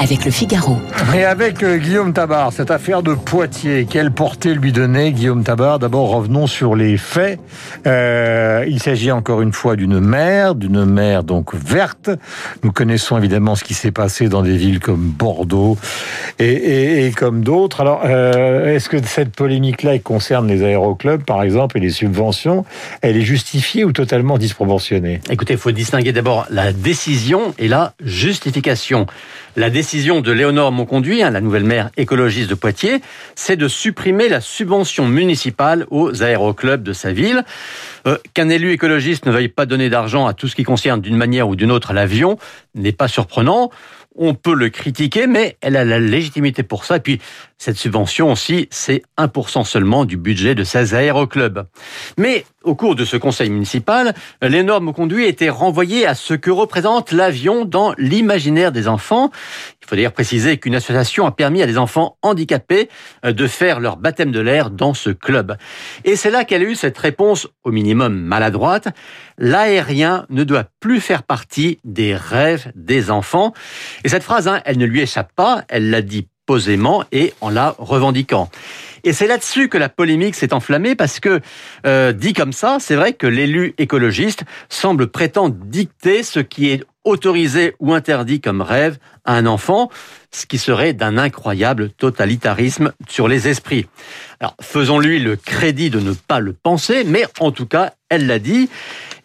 avec le Figaro. Et avec euh, Guillaume Tabar, cette affaire de Poitiers, quelle portée lui donner Guillaume Tabar? D'abord, revenons sur les faits. Euh, il s'agit encore une fois d'une mer, d'une mer donc verte. Nous connaissons évidemment ce qui s'est passé dans des villes comme Bordeaux et, et, et comme d'autres. Alors, euh, est-ce que cette polémique-là concerne les aéroclubs, par exemple, et les subventions? Elle est justifiée ou totalement disproportionnée? Écoutez, il faut distinguer d'abord la décision et la justification. La décision de Léonore Monconduit, hein, la nouvelle maire écologiste de Poitiers, c'est de supprimer la subvention municipale aux aéroclubs de sa ville. Euh, Qu'un élu écologiste ne veuille pas donner d'argent à tout ce qui concerne d'une manière ou d'une autre l'avion n'est pas surprenant. On peut le critiquer, mais elle a la légitimité pour ça. Et puis, cette subvention aussi, c'est 1% seulement du budget de 16 aéroclubs. Mais au cours de ce conseil municipal, les normes conduites étaient renvoyées à ce que représente l'avion dans l'imaginaire des enfants. Faut d'ailleurs préciser qu'une association a permis à des enfants handicapés euh, de faire leur baptême de l'air dans ce club. Et c'est là qu'elle a eu cette réponse au minimum maladroite. L'aérien ne doit plus faire partie des rêves des enfants. Et cette phrase, hein, elle ne lui échappe pas. Elle l'a dit posément et en la revendiquant. Et c'est là-dessus que la polémique s'est enflammée parce que, euh, dit comme ça, c'est vrai que l'élu écologiste semble prétendre dicter ce qui est autorisé ou interdit comme rêve à un enfant, ce qui serait d'un incroyable totalitarisme sur les esprits. Alors, faisons-lui le crédit de ne pas le penser, mais en tout cas, elle l'a dit.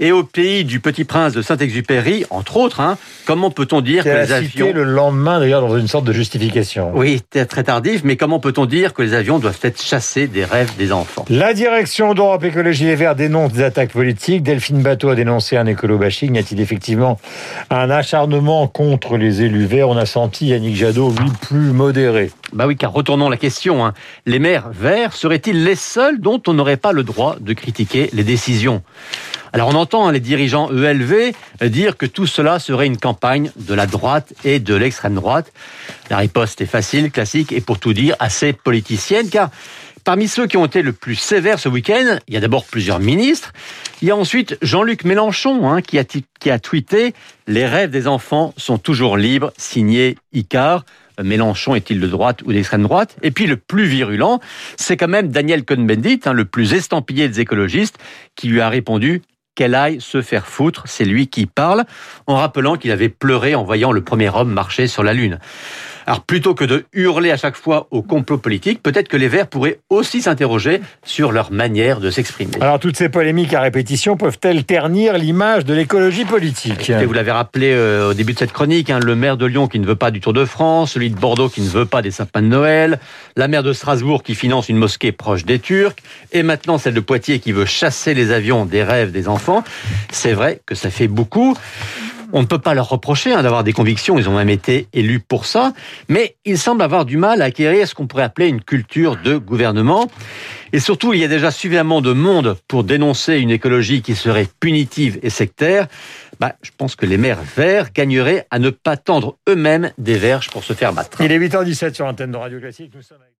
Et au pays du Petit Prince de Saint-Exupéry, entre autres, hein, comment peut-on dire que les avions... le lendemain, d'ailleurs, dans une sorte de justification. Oui, très tardif, mais comment peut-on dire que les avions doivent être chassés des rêves des enfants? La direction d'Europe Écologie Les Verts dénonce des attaques politiques. Delphine Bateau a dénoncé un écolo-bashing. Y a-t-il effectivement un acharnement contre les élus verts? On a senti Yannick Jadot, lui, plus modéré. Bah oui, car retournons la question. Hein. Les maires verts seraient-ils les seuls dont on n'aurait pas le droit de critiquer les décisions? Alors on entend hein, les dirigeants ELV dire que tout cela serait une campagne de la droite et de l'extrême droite. La riposte est facile, classique et pour tout dire assez politicienne car Parmi ceux qui ont été le plus sévères ce week-end, il y a d'abord plusieurs ministres. Il y a ensuite Jean-Luc Mélenchon hein, qui, a tweeté « Les rêves des enfants sont toujours libres », signé Icar. Mélenchon est-il de droite ou d'extrême droite? Et puis le plus virulent, c'est quand même Daniel Cohn-Bendit, hein, le plus estampillé des écologistes, qui lui a répondu qu'elle aille se faire foutre, c'est lui qui parle, en rappelant qu'il avait pleuré en voyant le premier homme marcher sur la Lune. Alors plutôt que de hurler à chaque fois au complot politique, peut-être que les Verts pourraient aussi s'interroger sur leur manière de s'exprimer. Alors toutes ces polémiques à répétition peuvent-elles ternir l'image de l'écologie politique? Et Vous l'avez rappelé euh, au début de cette chronique, hein, le maire de Lyon qui ne veut pas du Tour de France, celui de Bordeaux qui ne veut pas des sapins de Noël, la maire de Strasbourg qui finance une mosquée proche des Turcs, et maintenant celle de Poitiers qui veut chasser les avions des rêves des enfants. C'est vrai que ça fait beaucoup. On ne peut pas leur reprocher hein, d'avoir des convictions, ils ont même été élus pour ça, mais ils semblent avoir du mal à acquérir ce qu'on pourrait appeler une culture de gouvernement. Et surtout, il y a déjà suffisamment de monde pour dénoncer une écologie qui serait punitive et sectaire. Bah, je pense que les maires verts gagneraient à ne pas tendre eux-mêmes des verges pour se faire battre. Il est 8h17 sur Antenne de Radio Classique. Nous sommes